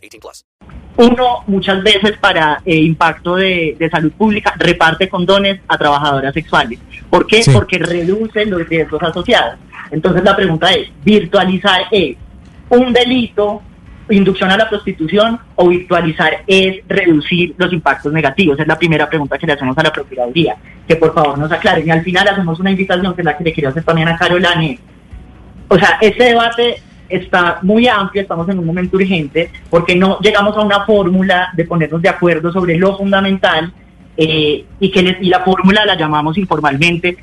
18 plus. Uno, muchas veces para eh, impacto de, de salud pública, reparte condones a trabajadoras sexuales. ¿Por qué? Sí. Porque reduce los riesgos asociados. Entonces la pregunta es, ¿virtualizar es un delito, inducción a la prostitución o virtualizar es reducir los impactos negativos? Es la primera pregunta que le hacemos a la Procuraduría. Que por favor nos aclaren. Y al final hacemos una invitación que es la que le quiero hacer también a Carolina. O sea, este debate está muy amplio, estamos en un momento urgente, porque no llegamos a una fórmula de ponernos de acuerdo sobre lo fundamental eh, y que les- y la fórmula la llamamos informalmente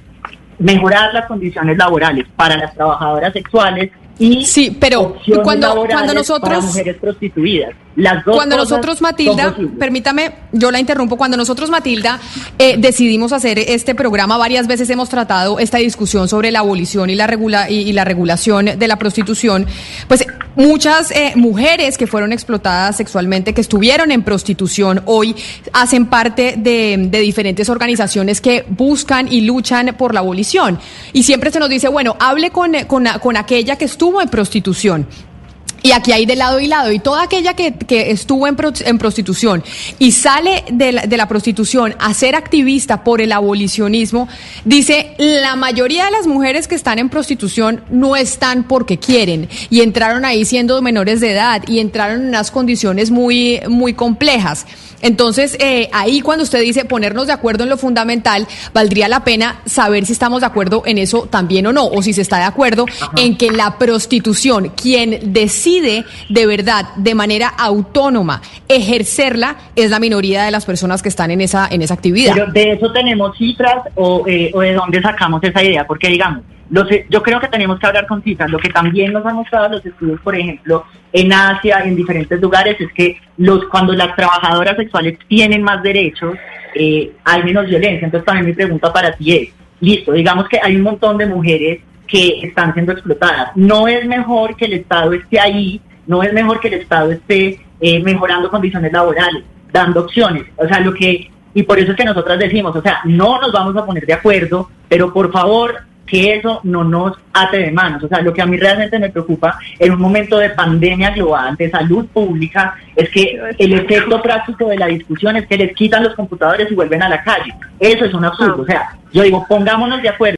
mejorar las condiciones laborales para las trabajadoras sexuales y Sí, pero cuando- cuando para nosotros- mujeres prostituidas. Las dos Cuando nosotros, Matilda, permítame, yo la interrumpo, cuando nosotros, Matilda, eh, decidimos hacer este programa, varias veces hemos tratado esta discusión sobre la abolición y la, regula y, y la regulación de la prostitución, pues muchas eh, mujeres que fueron explotadas sexualmente, que estuvieron en prostitución, hoy hacen parte de, de diferentes organizaciones que buscan y luchan por la abolición. Y siempre se nos dice, bueno, hable con, con, con aquella que estuvo en prostitución. Y aquí hay de lado y lado. Y toda aquella que, que estuvo en, pro- en prostitución y sale de la, de la prostitución a ser activista por el abolicionismo, dice, la mayoría de las mujeres que están en prostitución no están porque quieren. Y entraron ahí siendo menores de edad y entraron en unas condiciones muy, muy complejas. Entonces, eh, ahí cuando usted dice ponernos de acuerdo en lo fundamental, valdría la pena saber si estamos de acuerdo en eso también o no, o si se está de acuerdo en que la prostitución, quien decide de verdad, de manera autónoma, ejercerla, es la minoría de las personas que están en esa, en esa actividad. Pero de eso tenemos cifras o, eh, o de dónde sacamos esa idea, porque digamos, los, yo creo que tenemos que hablar con cifras. Lo que también nos han mostrado los estudios, por ejemplo, en Asia, en diferentes lugares, es que los cuando las trabajadoras sexuales tienen más derechos, eh, hay menos violencia. Entonces también mi pregunta para ti es, listo, digamos que hay un montón de mujeres que están siendo explotadas. No es mejor que el Estado esté ahí, no es mejor que el Estado esté eh, mejorando condiciones laborales, dando opciones. O sea, lo que, y por eso es que nosotras decimos, o sea, no nos vamos a poner de acuerdo, pero por favor, que eso no nos ate de manos. O sea, lo que a mí realmente me preocupa en un momento de pandemia global, de salud pública, es que el efecto práctico de la discusión es que les quitan los computadores y vuelven a la calle. Eso es un absurdo. O sea, yo digo, pongámonos de acuerdo.